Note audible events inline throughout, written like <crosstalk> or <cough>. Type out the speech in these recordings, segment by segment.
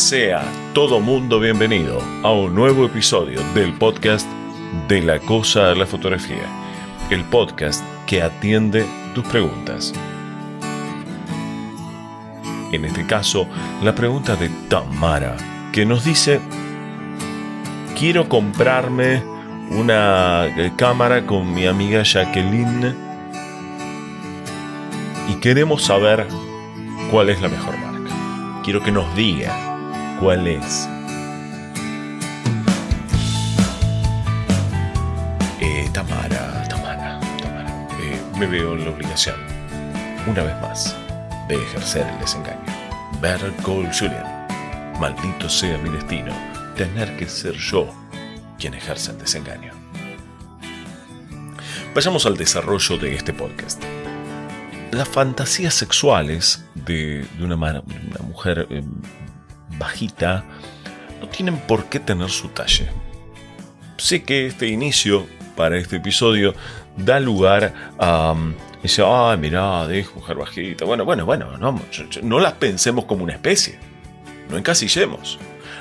Sea todo mundo bienvenido a un nuevo episodio del podcast de la cosa de la fotografía, el podcast que atiende tus preguntas. En este caso, la pregunta de Tamara, que nos dice, quiero comprarme una eh, cámara con mi amiga Jacqueline y queremos saber cuál es la mejor marca. Quiero que nos diga cuál es. Eh, Tamara, Tamara, Tamara, eh, me veo en la obligación, una vez más, de ejercer el desengaño. Better Call Julian. Maldito sea mi destino, tener que ser yo quien ejerce el desengaño. Vayamos al desarrollo de este podcast. Las fantasías sexuales de, una, mujer eh, bajita no tienen por qué tener su talle. Sé que este inicio para este episodio da lugar a... Um, dice, ay, mira, de mujer bajita. Bueno, bueno, bueno, no, no las pensemos como una especie. No encasillemos.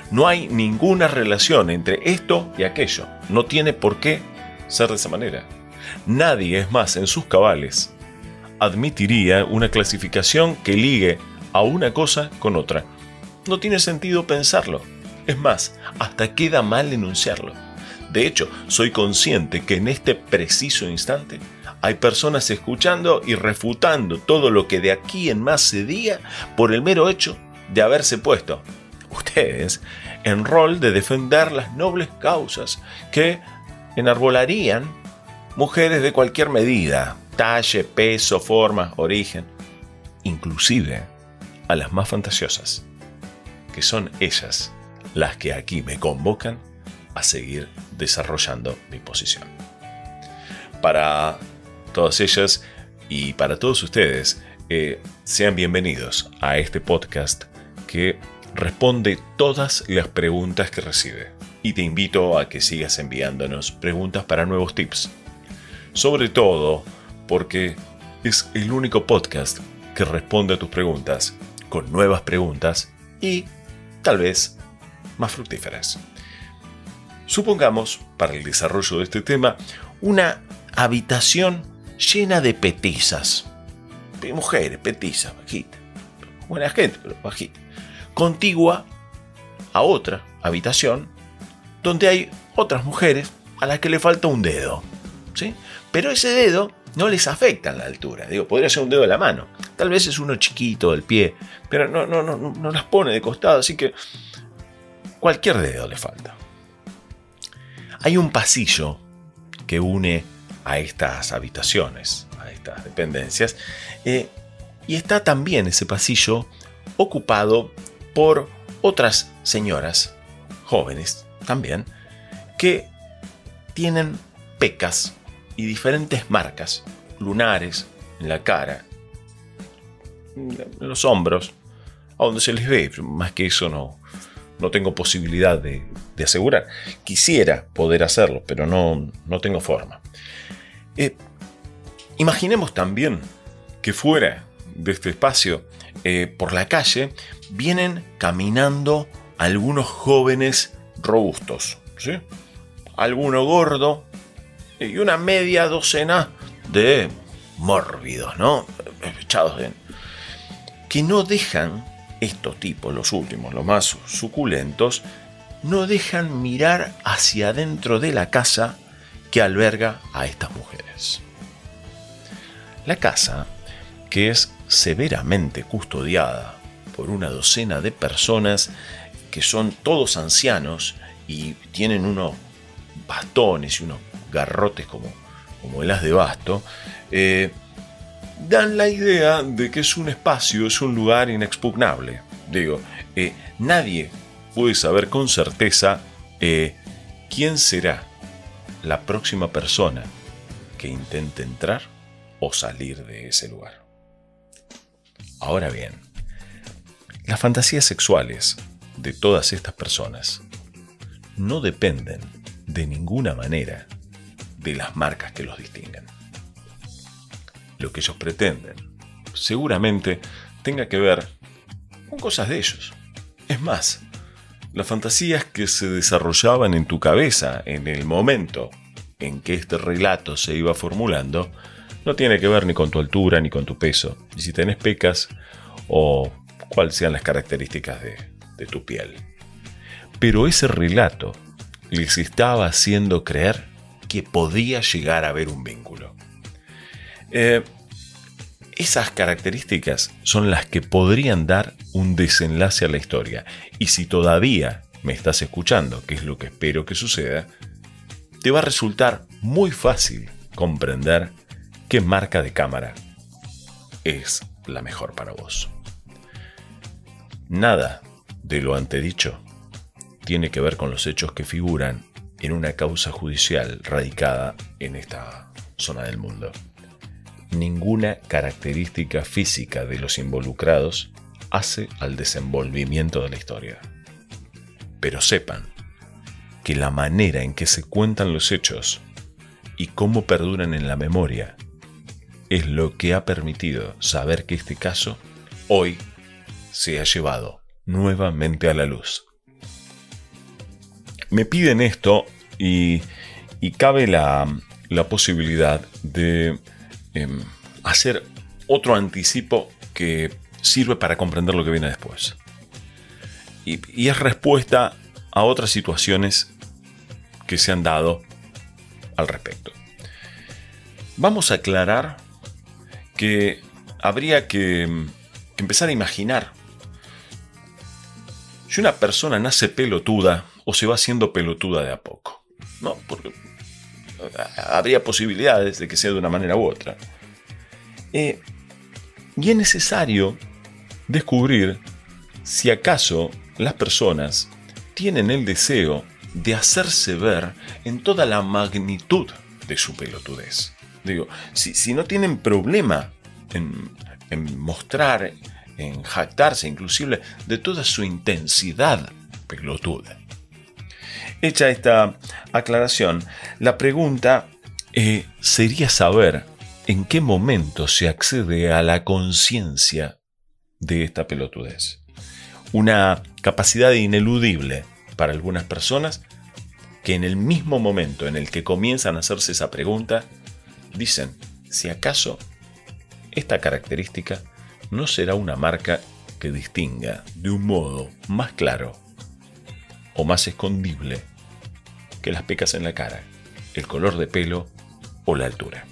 No hay ninguna relación entre esto y aquello. No tiene por qué ser de esa manera. Nadie es más en sus cabales admitiría una clasificación que ligue a una cosa con otra. No tiene sentido pensarlo. Es más, hasta queda mal enunciarlo. De hecho, soy consciente que en este preciso instante hay personas escuchando y refutando todo lo que de aquí en más se diga por el mero hecho de haberse puesto ustedes en rol de defender las nobles causas que enarbolarían mujeres de cualquier medida, talle, peso, forma, origen, inclusive a las más fantasiosas, que son ellas las que aquí me convocan a seguir desarrollando mi posición. Para todas ellas y para todos ustedes, eh, sean bienvenidos a este podcast que responde todas las preguntas que recibe. Y te invito a que sigas enviándonos preguntas para nuevos tips. Sobre todo porque es el único podcast que responde a tus preguntas con nuevas preguntas y tal vez más fructíferas. Supongamos, para el desarrollo de este tema, una habitación llena de petizas. Mujeres, petizas, bajitas. Buena gente, pero bajita contigua a otra habitación donde hay otras mujeres a las que le falta un dedo. ¿sí? Pero ese dedo no les afecta en la altura. Digo, podría ser un dedo de la mano. Tal vez es uno chiquito del pie, pero no, no, no, no las pone de costado, así que cualquier dedo le falta. Hay un pasillo que une a estas habitaciones, a estas dependencias, eh, y está también ese pasillo ocupado por otras señoras, jóvenes también, que tienen pecas y diferentes marcas, lunares en la cara, en los hombros, a donde se les ve. Más que eso no, no tengo posibilidad de, asegurar. Quisiera poder hacerlo, pero no, no tengo forma. Eh, imaginemos también que fuera de este espacio, eh, por la calle, vienen caminando algunos jóvenes robustos, ¿sí? Alguno gordo y una media docena de mórbidos, ¿no? Echados en... Que no dejan, estos tipos, los últimos, los más suculentos, no dejan mirar hacia adentro de la casa que alberga a estas mujeres. La casa, que es severamente custodiada por una docena de personas que son todos ancianos y tienen unos bastones y unos garrotes como, como el as de basto, eh, dan la idea de que es un espacio, es un lugar inexpugnable. Digo, eh, nadie puede saber con certeza eh, quién será la próxima persona que intente entrar o salir de ese lugar. Ahora bien, las fantasías sexuales de todas estas personas no dependen de ninguna manera de las marcas que los distinguen. Lo que ellos pretenden seguramente tenga que ver con cosas de ellos. Es más, las fantasías que se desarrollaban en tu cabeza en el momento en que este relato se iba formulando, no tiene que ver ni con tu altura ni con tu peso, y si tenés pecas o cuáles sean las características de, de tu piel. Pero ese relato les estaba haciendo creer que podía llegar a haber un vínculo. Eh, esas características son las que podrían dar un desenlace a la historia. Y si todavía me estás escuchando, que es lo que espero que suceda, te va a resultar muy fácil comprender qué marca de cámara es la mejor para vos. Nada de lo antedicho tiene que ver con los hechos que figuran en una causa judicial radicada en esta zona del mundo. Ninguna característica física de los involucrados hace al desenvolvimiento de la historia. Pero sepan que la manera en que se cuentan los hechos y cómo perduran en la memoria es lo que ha permitido saber que este caso hoy se ha llevado nuevamente a la luz. Me piden esto y, cabe la, posibilidad de em, hacer otro anticipo que sirve para comprender lo que viene después. Y, es respuesta a otras situaciones que se han dado al respecto. Vamos a aclarar que habría que, que empezar a imaginar si una persona nace pelotuda o se va haciendo pelotuda de a poco. ¿no? Porque eh, habría posibilidades de que sea de una manera u otra. Eh, y es necesario descubrir si acaso las personas tienen el deseo de hacerse ver en toda la magnitud de su pelotudez. Digo, si, no tienen problema en, en mostrar, en jactarse inclusive de toda su intensidad pelotuda. Hecha esta aclaración, la pregunta eh, sería saber en qué momento se accede a la conciencia de esta pelotudez. Una capacidad ineludible para algunas personas que en el mismo momento en el que comienzan a hacerse esa pregunta, dicen, si acaso esta característica no será una marca que distinga de un modo más claro o más escondible que las pecas en la cara, el color de pelo o la altura.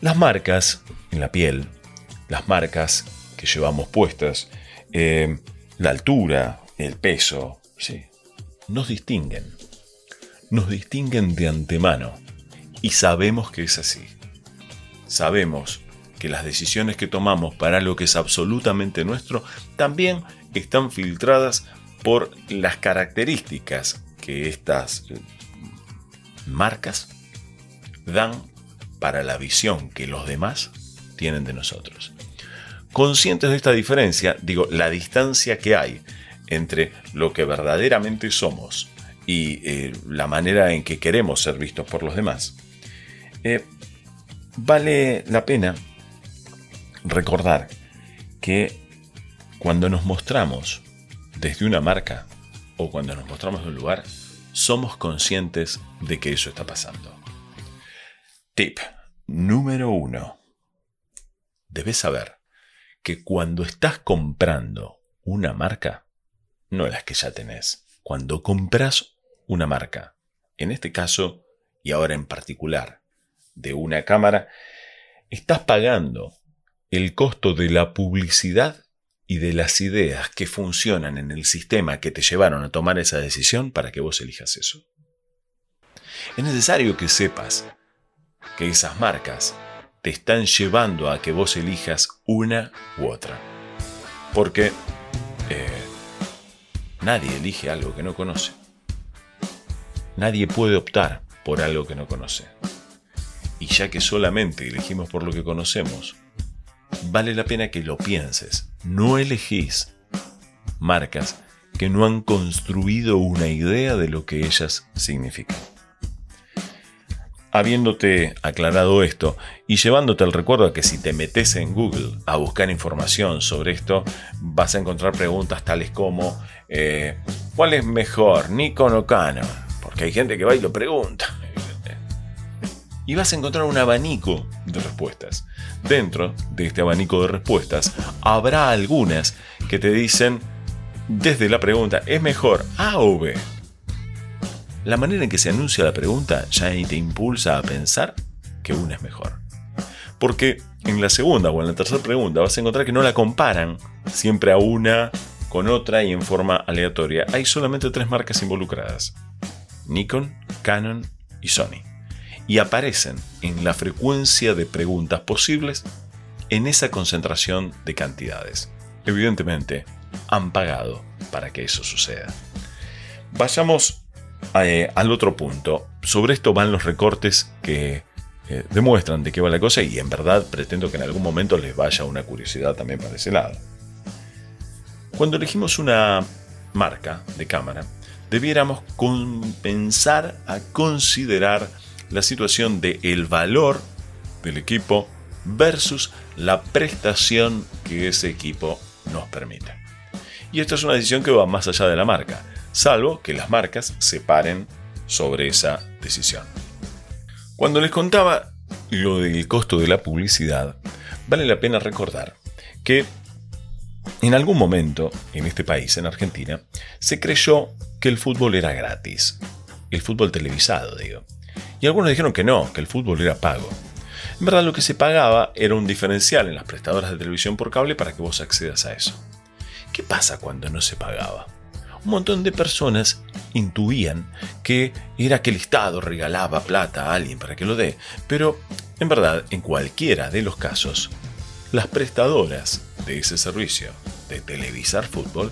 Las marcas en la piel, las marcas que llevamos puestas, eh, la altura, el peso, sí, nos distinguen. Nos distinguen de antemano y sabemos que es así. Sabemos que las decisiones que tomamos para lo que es absolutamente nuestro también están filtradas por las características que estas marcas dan para la visión que los demás tienen de nosotros. Conscientes de esta diferencia, digo, la distancia que hay entre lo que verdaderamente somos y eh, la manera en que queremos ser vistos por los demás, eh, vale la pena recordar que cuando nos mostramos desde una marca o cuando nos mostramos de un lugar, somos conscientes de que eso está pasando. Tip número uno. Debes saber que cuando estás comprando una marca, no las que ya tenés, cuando compras una marca, en este caso y ahora en particular, de una cámara, estás pagando el costo de la publicidad y de las ideas que funcionan en el sistema que te llevaron a tomar esa decisión para que vos elijas eso. Es necesario que sepas que esas marcas te están llevando a que vos elijas una u otra. Porque eh, nadie elige algo que no conoce. Nadie puede optar por algo que no conoce. Y ya que solamente elegimos por lo que conocemos, vale la pena que lo pienses. No elegís marcas que no han construido una idea de lo que ellas significan. habiéndote aclarado esto y llevándote el recuerdo de que si te metes en Google a buscar información sobre esto, vas a encontrar preguntas tales como eh, ¿cuál es mejor, Nikon o Canon? Porque hay gente que va y lo pregunta. <laughs> Y vas a encontrar un abanico de respuestas. Dentro de este abanico de respuestas habrá algunas que te dicen desde la pregunta ¿es mejor A o B? La manera en que se anuncia la pregunta ya te impulsa a pensar que una es mejor. Porque en la segunda o en la tercera pregunta vas a encontrar que no la comparan siempre a una con otra y en forma aleatoria. Hay solamente tres marcas involucradas. Nikon, Canon y Sony. Y aparecen en la frecuencia de preguntas posibles en esa concentración de cantidades. Evidentemente, han pagado para que eso suceda. Vayamos eh, al otro punto. Sobre esto van los recortes que eh, demuestran de qué va la cosa y en verdad pretendo que en algún momento les vaya una curiosidad también para ese lado. Cuando elegimos una marca de cámara, debiéramos pensar a considerar la situación de el valor del equipo versus la prestación que ese equipo nos permite. Y esta es una decisión que va más allá de la marca salvo que las marcas se paren sobre esa decisión. Cuando les contaba lo del costo de la publicidad, vale la pena recordar que en algún momento en este país, en Argentina, se creyó que el fútbol era gratis. El fútbol televisado, digo. Y algunos dijeron que no, que el fútbol era pago. En verdad lo que se pagaba era un diferencial en las prestadoras de televisión por cable para que vos accedas a eso. ¿Qué pasa cuando no se pagaba? un montón de personas intuían que era que el Estado regalaba plata a alguien para que lo dé, pero en verdad, en cualquiera de los casos, las prestadoras de ese servicio de televisar fútbol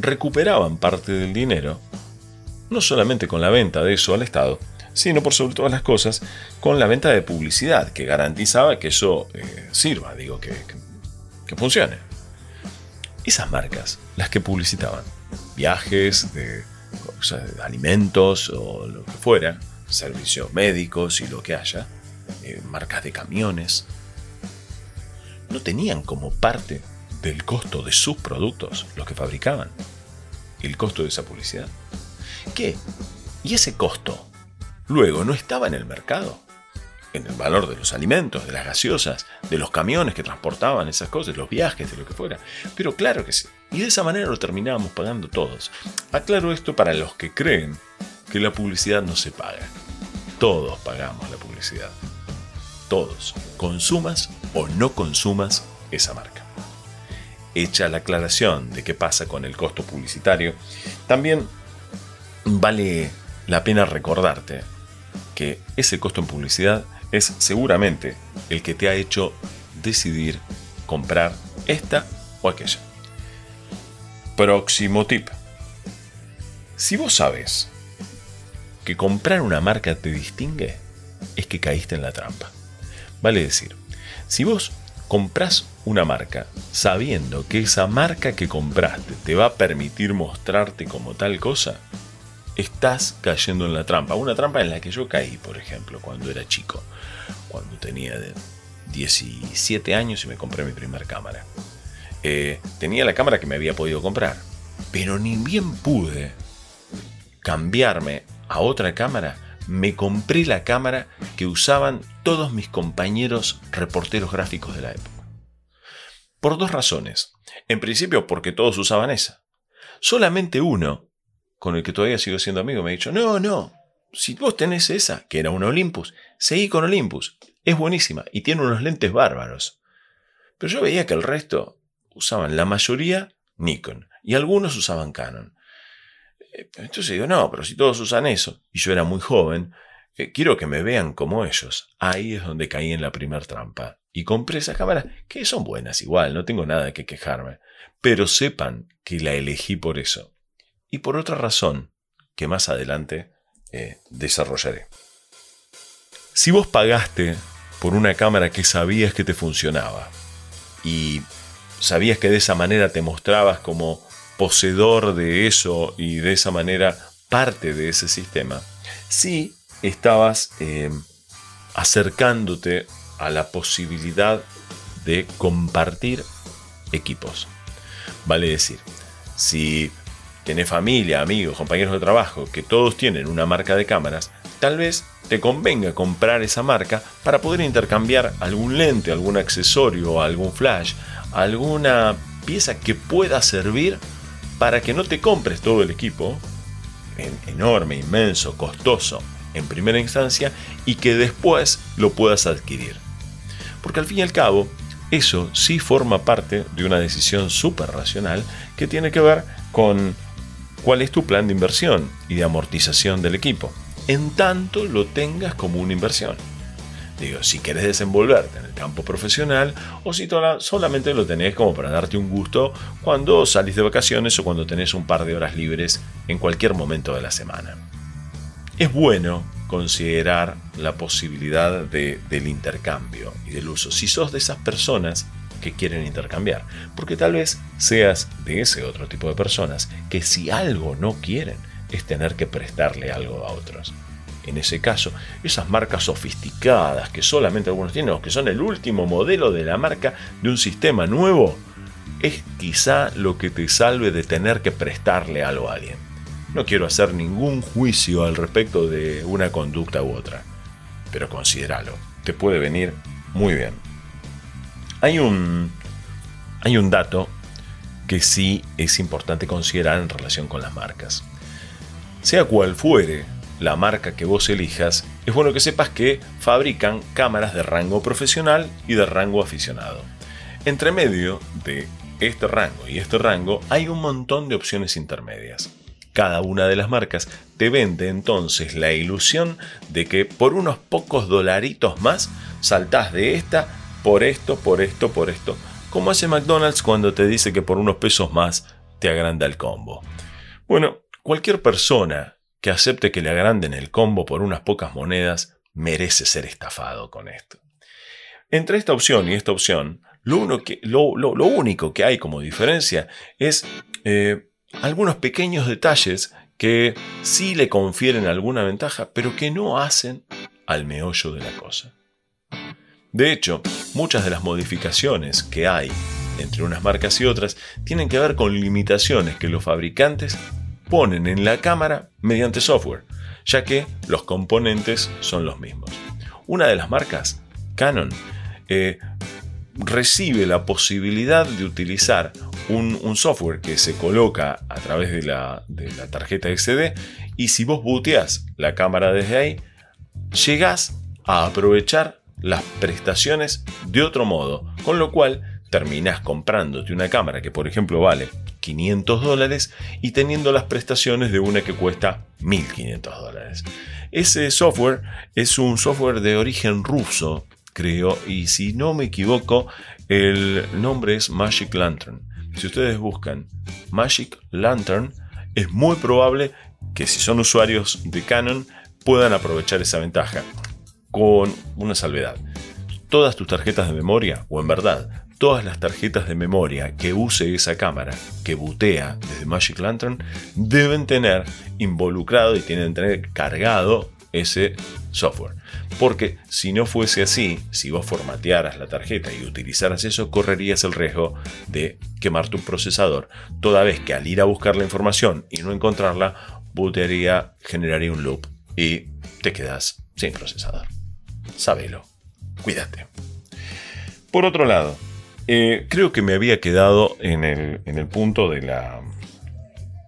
recuperaban parte del dinero, no solamente con la venta de eso al Estado, sino por sobre todas las cosas con la venta de publicidad que garantizaba que eso eh, sirva, digo, que, que funcione. Esas marcas, las que publicitaban, viajes, de, alimentos o lo que fuera, servicios médicos y lo que haya, eh, marcas de camiones, no tenían como parte del costo de sus productos, los que fabricaban, el costo de esa publicidad. ¿Qué? ¿Y ese costo luego no estaba en el mercado? en el valor de los alimentos, de las gaseosas, de los camiones que transportaban esas cosas, los viajes, de lo que fuera. Pero claro que sí. Y de esa manera lo terminábamos pagando todos. Aclaro esto para los que creen que la publicidad no se paga. Todos pagamos la publicidad. Todos. Consumas o no consumas esa marca. Hecha la aclaración de qué pasa con el costo publicitario, también vale la pena recordarte que ese costo en publicidad es seguramente el que te ha hecho decidir comprar esta o aquella. Próximo tip. Si vos sabes que comprar una marca te distingue, es que caíste en la trampa. Vale decir, si vos compras una marca sabiendo que esa marca que compraste te va a permitir mostrarte como tal cosa, estás cayendo en la trampa. Una trampa en la que yo caí, por ejemplo, cuando era chico, cuando tenía 17 años y me compré mi primer cámara. Eh, tenía la cámara que me había podido comprar, pero ni bien pude cambiarme a otra cámara, me compré la cámara que usaban todos mis compañeros reporteros gráficos de la época. Por dos razones. En principio porque todos usaban esa. Solamente uno con el que todavía sigo siendo amigo, me ha dicho, no, no, si vos tenés esa, que era una Olympus, seguí con Olympus, es buenísima y tiene unos lentes bárbaros. Pero yo veía que el resto usaban la mayoría Nikon y algunos usaban Canon. Eh, entonces digo, no, pero si todos usan eso, y yo era muy joven, quiero que me vean como ellos. Ahí es donde caí en la primer trampa. Y compré esa cámara, que son buenas igual, no tengo nada que quejarme. Pero sepan que la elegí por eso y por otra razón que más adelante eh, desarrollaré. Si vos pagaste por una cámara que sabías que te funcionaba y sabías que de esa manera te mostrabas como poseedor de eso y de esa manera parte de ese sistema, sí, estabas eh, acercándote a la posibilidad de compartir equipos. Vale decir, si tenés familia, amigos, compañeros de trabajo que todos tienen una marca de cámaras, tal vez te convenga comprar esa marca para poder intercambiar algún lente, algún accesorio, algún flash, alguna pieza que pueda servir para que no te compres todo el equipo, enorme, inmenso, costoso, en primera instancia, y que después lo puedas adquirir. Porque al fin y al cabo, eso sí forma parte de una decisión súper racional que tiene que ver con cuál es tu plan de inversión y de amortización del equipo, en tanto lo tengas como una inversión. Digo, si querés desenvolverte en el campo profesional o si solamente lo tenés como para darte un gusto cuando salís de vacaciones o cuando tenés un par de horas libres en cualquier momento de la semana. Es bueno considerar la posibilidad del intercambio y del uso. Si sos de esas personas que quieren intercambiar, porque tal vez seas de ese otro tipo de personas que si algo no quieren es tener que prestarle algo a otros. En ese caso, esas marcas sofisticadas que solamente algunos tienen o que son el último modelo de la marca de un sistema nuevo, es quizá lo que te salve de tener que prestarle algo a alguien. No quiero hacer ningún juicio al respecto de una conducta u otra, pero considéralo, te puede venir muy bien. Hay un, hay un dato que sí es importante considerar en relación con las marcas. Sea cual fuere la marca que vos elijas, es bueno que sepas que fabrican cámaras de rango profesional y de rango aficionado. Entre medio de este rango y este rango hay un montón de opciones intermedias. Cada una de las marcas te vende entonces la ilusión de que por unos pocos dolaritos más saltás de esta por esto, por esto, por esto. Como hace McDonald's cuando te dice que por unos pesos más te agranda el combo. Bueno, cualquier persona que acepte que le agranden el combo por unas pocas monedas merece ser estafado con esto. Entre esta opción y esta opción, lo, único que hay como diferencia es eh, algunos pequeños detalles que sí le confieren alguna ventaja, pero que no hacen al meollo de la cosa. De hecho, muchas de las modificaciones que hay entre unas marcas y otras tienen que ver con limitaciones que los fabricantes ponen en la cámara mediante software, ya que los componentes son los mismos. Una de las marcas, Canon, eh, recibe la posibilidad de utilizar un, software que se coloca a través de la, tarjeta XD y si vos booteas la cámara desde ahí, llegás a aprovechar las prestaciones de otro modo, con lo cual terminás comprándote una cámara que por ejemplo vale 500 dólares y teniendo las prestaciones de una que cuesta 1500 dólares. Ese software es un software de origen ruso, creo, y si no me equivoco, el nombre es Magic Lantern. Si ustedes buscan Magic Lantern, es muy probable que si son usuarios de Canon puedan aprovechar esa ventaja. Con una salvedad. Todas tus tarjetas de memoria, o en verdad, todas las tarjetas de memoria que use esa cámara que butea desde Magic Lantern deben tener involucrado y tienen que tener cargado ese software. Porque si no fuese así, si vos formatearas la tarjeta y utilizaras eso, correrías el riesgo de quemar tu procesador, toda vez que al ir a buscar la información y no encontrarla, bootearía, generaría un loop y te quedas sin procesador. Sábelo. Cuídate. Por otro lado, eh, creo que me había quedado en el, en el punto de la,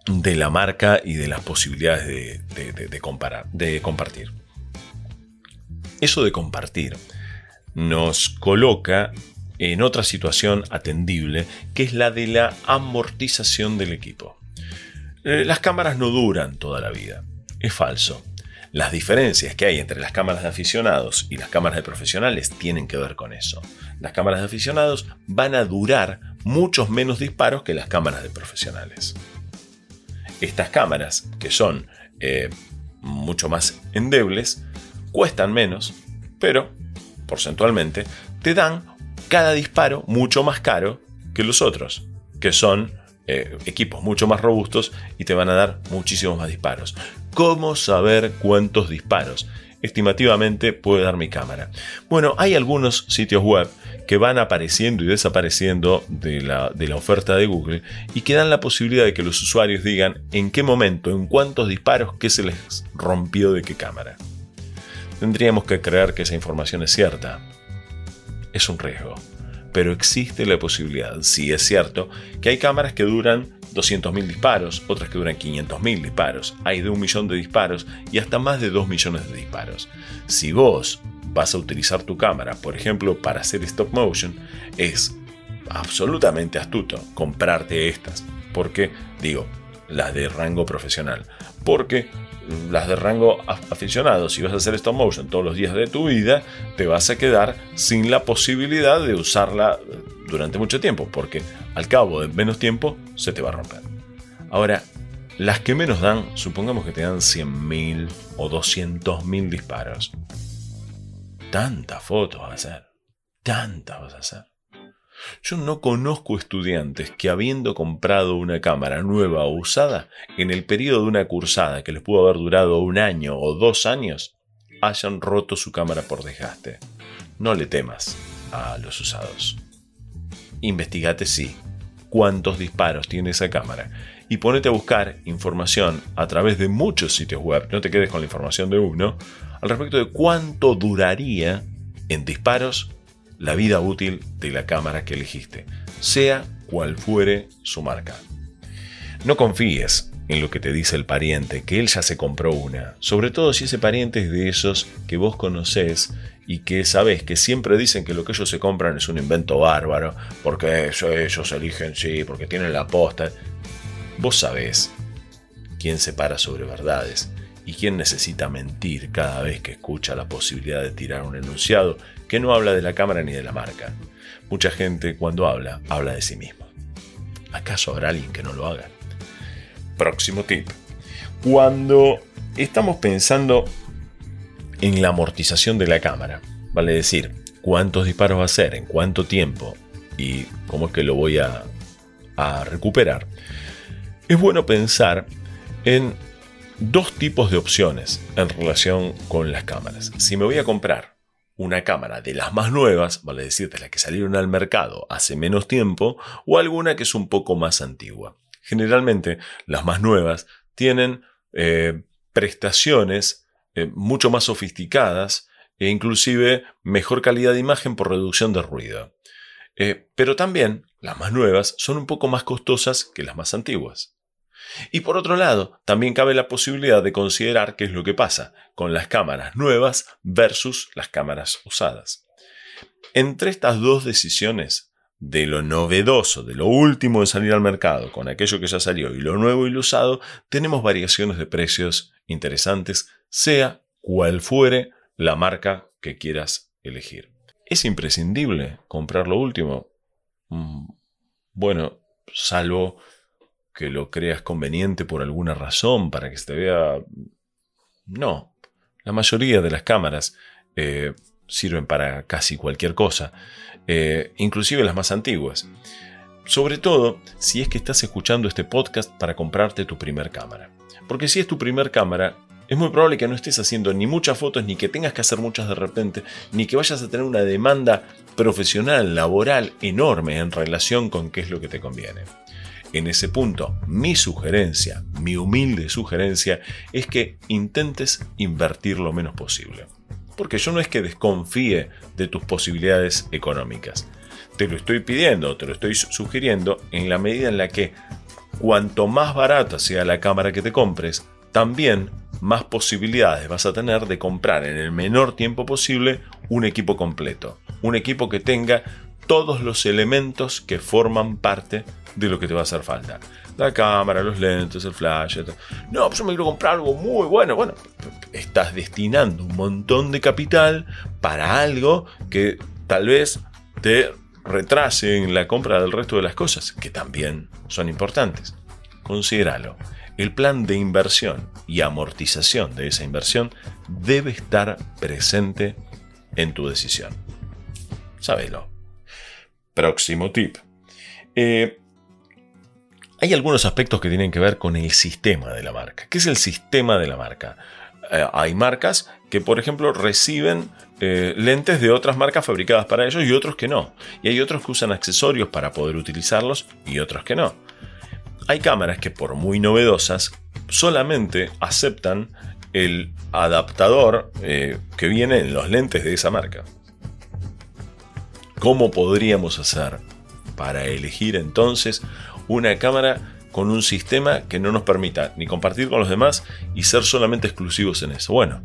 de la marca y de las posibilidades de, comparar, de compartir. Eso de compartir nos coloca en otra situación atendible, que es la de la amortización del equipo. Eh, las cámaras no duran toda la vida. Es falso. Las diferencias que hay entre las cámaras de aficionados y las cámaras de profesionales tienen que ver con eso. Las cámaras de aficionados van a durar muchos menos disparos que las cámaras de profesionales. Estas cámaras, que son eh, mucho más endebles, cuestan menos, pero porcentualmente te dan cada disparo mucho más caro que los otros, que son eh, equipos mucho más robustos y te van a dar muchísimos más disparos. ¿Cómo saber cuántos disparos? estimativamente puede dar mi cámara. Bueno, hay algunos sitios web que van apareciendo y desapareciendo de la, de la, oferta de Google y que dan la posibilidad de que los usuarios digan en qué momento, en cuántos disparos, qué se les rompió de qué cámara. Tendríamos que creer que esa información es cierta. Es un riesgo. Pero existe la posibilidad, si es cierto, que hay cámaras que duran 200.000 disparos, otras que duran 500.000 disparos, hay de un millón de disparos y hasta más de 2 millones de disparos. Si vos vas a utilizar tu cámara, por ejemplo, para hacer stop motion, es absolutamente astuto comprarte estas, porque digo, las de rango profesional, porque las de rango aficionado, si vas a hacer stop motion todos los días de tu vida, te vas a quedar sin la posibilidad de usarla durante mucho tiempo, porque al cabo de menos tiempo se te va a romper. Ahora, las que menos dan, supongamos que te dan 100.000 o 200.000 disparos. Tantas fotos vas a hacer. Tantas vas a hacer. Yo no conozco estudiantes que habiendo comprado una cámara nueva o usada, en el periodo de una cursada que les pudo haber durado un año o dos años, hayan roto su cámara por desgaste. No le temas a los usados. Investigate sí, cuántos disparos tiene esa cámara y ponete a buscar información a través de muchos sitios web, no te quedes con la información de uno, al respecto de cuánto duraría en disparos la vida útil de la cámara que elegiste, sea cual fuere su marca. No confíes en lo que te dice el pariente, que él ya se compró una, sobre todo si ese pariente es de esos que vos conocés y que sabés que siempre dicen que lo que ellos se compran es un invento bárbaro, porque ellos eligen, sí, porque tienen la posta. Vos sabés quién se para sobre verdades y quién necesita mentir cada vez que escucha la posibilidad de tirar un enunciado que no habla de la cámara ni de la marca. Mucha gente cuando habla, habla de sí mismo. ¿Acaso habrá alguien que no lo haga? Próximo tip. Cuando estamos pensando en la amortización de la cámara, vale decir, cuántos disparos va a hacer, en cuánto tiempo y cómo es que lo voy a, a recuperar, es bueno pensar en dos tipos de opciones en relación con las cámaras. Si me voy a comprar una cámara de las más nuevas, vale decir, de las que salieron al mercado hace menos tiempo, o alguna que es un poco más antigua. Generalmente, las más nuevas tienen eh, prestaciones eh, mucho más sofisticadas e inclusive mejor calidad de imagen por reducción de ruido. Eh, pero también las más nuevas son un poco más costosas que las más antiguas. Y por otro lado, también cabe la posibilidad de considerar qué es lo que pasa con las cámaras nuevas versus las cámaras usadas. Entre estas dos decisiones, de lo novedoso, de lo último de salir al mercado, con aquello que ya salió, y lo nuevo y lo usado, tenemos variaciones de precios interesantes, sea cual fuere la marca que quieras elegir. ¿Es imprescindible comprar lo último? Mm, bueno, salvo que lo creas conveniente por alguna razón para que se te vea... No, la mayoría de las cámaras eh, sirven para casi cualquier cosa, eh, inclusive las más antiguas. Sobre todo si es que estás escuchando este podcast para comprarte tu primer cámara. Porque si es tu primer cámara, es muy probable que no estés haciendo ni muchas fotos, ni que tengas que hacer muchas de repente, ni que vayas a tener una demanda profesional, laboral enorme en relación con qué es lo que te conviene. En ese punto, mi sugerencia, mi humilde sugerencia, es que intentes invertir lo menos posible. Porque yo no es que desconfíe de tus posibilidades económicas. Te lo estoy pidiendo, te lo estoy sugiriendo en la medida en la que cuanto más barata sea la cámara que te compres, también más posibilidades vas a tener de comprar en el menor tiempo posible un equipo completo. Un equipo que tenga todos los elementos que forman parte de lo que te va a hacer falta. La cámara, los lentes, el flash. No, pues yo me quiero comprar algo muy bueno. Bueno, estás destinando un montón de capital para algo que tal vez te retrase en la compra del resto de las cosas, que también son importantes. Considéralo. El plan de inversión y amortización de esa inversión debe estar presente en tu decisión. Sábelo. Próximo tip. Eh, hay algunos aspectos que tienen que ver con el sistema de la marca. ¿Qué es el sistema de la marca? Eh, hay marcas que, por ejemplo, reciben eh, lentes de otras marcas fabricadas para ellos y otros que no. Y hay otros que usan accesorios para poder utilizarlos y otros que no. Hay cámaras que, por muy novedosas, solamente aceptan el adaptador eh, que viene en los lentes de esa marca. ¿Cómo podríamos hacer para elegir entonces una cámara con un sistema que no nos permita ni compartir con los demás y ser solamente exclusivos en eso. Bueno,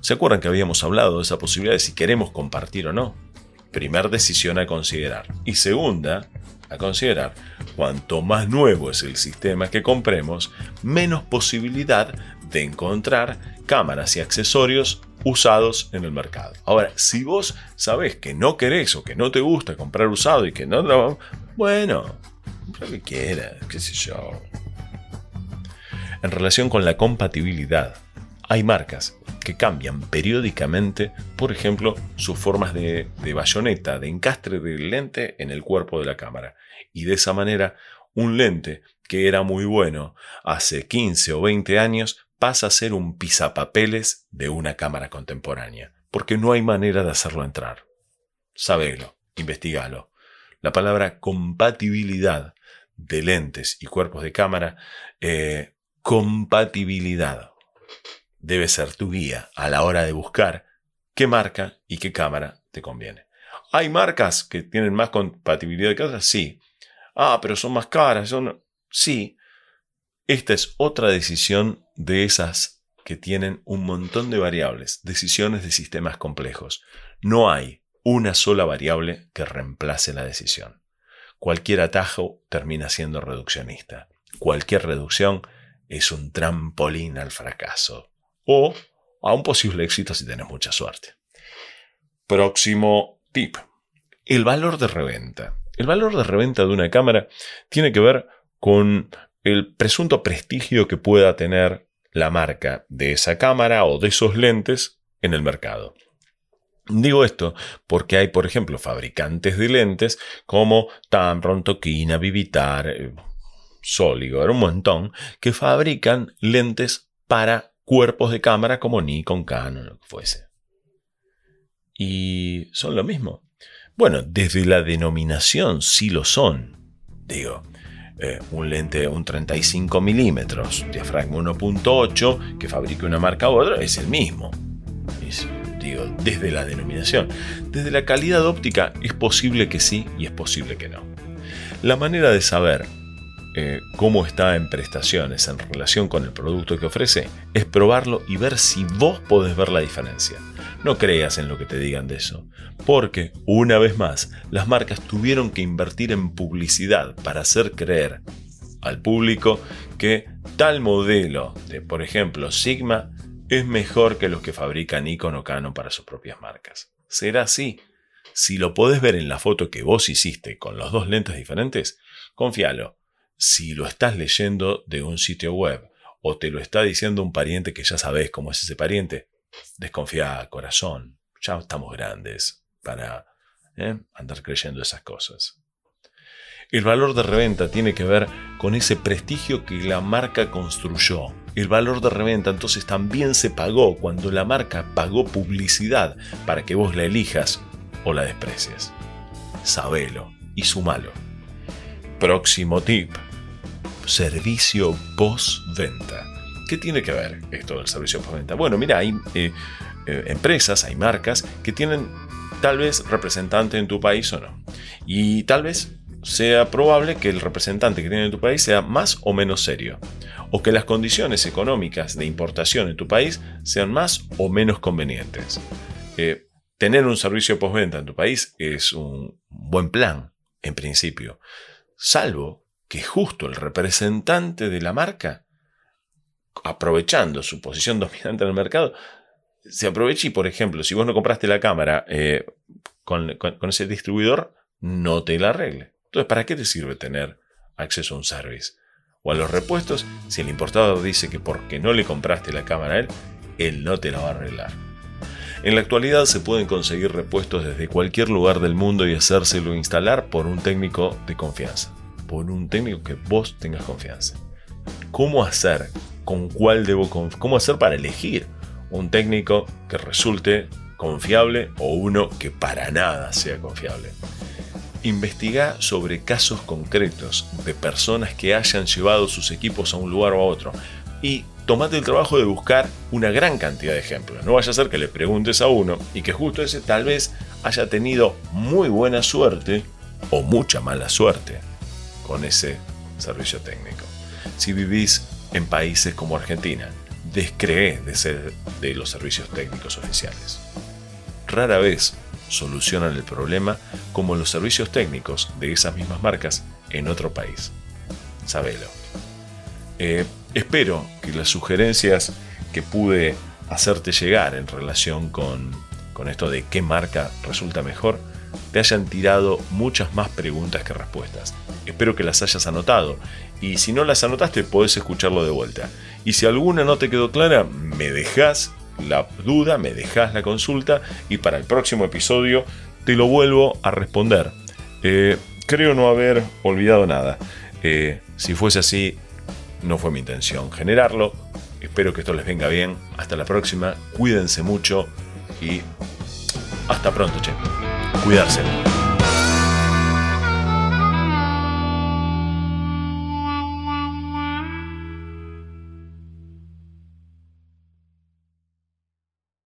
¿se acuerdan que habíamos hablado de esa posibilidad de si queremos compartir o no? Primer decisión a considerar. Y segunda, a considerar, cuanto más nuevo es el sistema que compremos, menos posibilidad de encontrar cámaras y accesorios usados en el mercado. Ahora, si vos sabés que no querés o que no te gusta comprar usado y que no, bueno, lo que qué sé yo. En relación con la compatibilidad, hay marcas que cambian periódicamente, por ejemplo, sus formas de, de bayoneta, de encastre del lente en el cuerpo de la cámara. Y de esa manera, un lente que era muy bueno hace 15 o 20 años pasa a ser un pisapapeles de una cámara contemporánea, porque no hay manera de hacerlo entrar. Sabelo, investigalo. La palabra compatibilidad de lentes y cuerpos de cámara, eh, compatibilidad debe ser tu guía a la hora de buscar qué marca y qué cámara te conviene. ¿Hay marcas que tienen más compatibilidad de cámara? Sí. Ah, pero son más caras. Son... Sí. Esta es otra decisión de esas que tienen un montón de variables, decisiones de sistemas complejos. No hay una sola variable que reemplace la decisión. Cualquier atajo termina siendo reduccionista. Cualquier reducción es un trampolín al fracaso o a un posible éxito si tienes mucha suerte. Próximo tip. El valor de reventa. El valor de reventa de una cámara tiene que ver con el presunto prestigio que pueda tener la marca de esa cámara o de esos lentes en el mercado. Digo esto porque hay, por ejemplo, fabricantes de lentes como Tamron, Tokina, Vivitar, eh, Soligor, un montón, que fabrican lentes para cuerpos de cámara como Nikon, Canon, lo que fuese. Y son lo mismo. Bueno, desde la denominación sí lo son. Digo, eh, un lente, un 35 milímetros, diafragma 1.8, que fabrique una marca u otra, es el mismo desde la denominación. Desde la calidad óptica es posible que sí y es posible que no. La manera de saber eh, cómo está en prestaciones en relación con el producto que ofrece es probarlo y ver si vos podés ver la diferencia. No creas en lo que te digan de eso, porque, una vez más, las marcas tuvieron que invertir en publicidad para hacer creer al público que tal modelo de, por ejemplo, Sigma es mejor que los que fabrican Nikon o Canon para sus propias marcas. Será así. Si lo podés ver en la foto que vos hiciste con los dos lentes diferentes, confíalo. Si lo estás leyendo de un sitio web o te lo está diciendo un pariente que ya sabes cómo es ese pariente, desconfía, corazón. Ya estamos grandes para ¿eh? andar creyendo esas cosas. El valor de reventa tiene que ver con ese prestigio que la marca construyó el valor de reventa entonces también se pagó cuando la marca pagó publicidad para que vos la elijas o la desprecies. Sabelo y sumalo. Próximo tip. Servicio postventa. ¿Qué tiene que ver esto del servicio postventa? Bueno, mira, hay eh, eh, empresas, hay marcas que tienen tal vez representante en tu país o no. Y tal vez sea probable que el representante que tiene en tu país sea más o menos serio o que las condiciones económicas de importación en tu país sean más o menos convenientes. Eh, tener un servicio postventa en tu país es un buen plan, en principio, salvo que justo el representante de la marca, aprovechando su posición <laughs> dominante en el mercado, se aproveche y, por ejemplo, si vos no compraste la cámara eh, con, con ese distribuidor, no te la arregle. Entonces, ¿para qué te sirve tener acceso a un service? o a los repuestos si el importador dice que porque no le compraste la cámara a él, él no te la va a arreglar. En la actualidad se pueden conseguir repuestos desde cualquier lugar del mundo y hacérselo instalar por un técnico de confianza. por un técnico que vos tengas confianza. ¿Cómo hacer? ¿Con cuál debo ¿Cómo hacer para elegir un técnico que resulte confiable o uno que para nada sea confiable? Investiga sobre casos concretos de personas que hayan llevado sus equipos a un lugar o a otro y tomate el trabajo de buscar una gran cantidad de ejemplos. No vaya a ser que le preguntes a uno y que justo ese tal vez haya tenido muy buena suerte o mucha mala suerte con ese servicio técnico. Si vivís en países como Argentina, descreé de ser de los servicios técnicos oficiales. Rara vez solucionan el problema como los servicios técnicos de esas mismas marcas en otro país. Sabelo. Eh, espero que las sugerencias que pude hacerte llegar en relación con, con esto de qué marca resulta mejor te hayan tirado muchas más preguntas que respuestas. Espero que las hayas anotado y si no las anotaste podés escucharlo de vuelta. Y si alguna no te quedó clara, me dejas la duda, me dejas la consulta y para el próximo episodio te lo vuelvo a responder. Eh, creo no haber olvidado nada. Eh, si fuese así, no fue mi intención generarlo. Espero que esto les venga bien. Hasta la próxima. Cuídense mucho y hasta pronto, che. Cuidarse.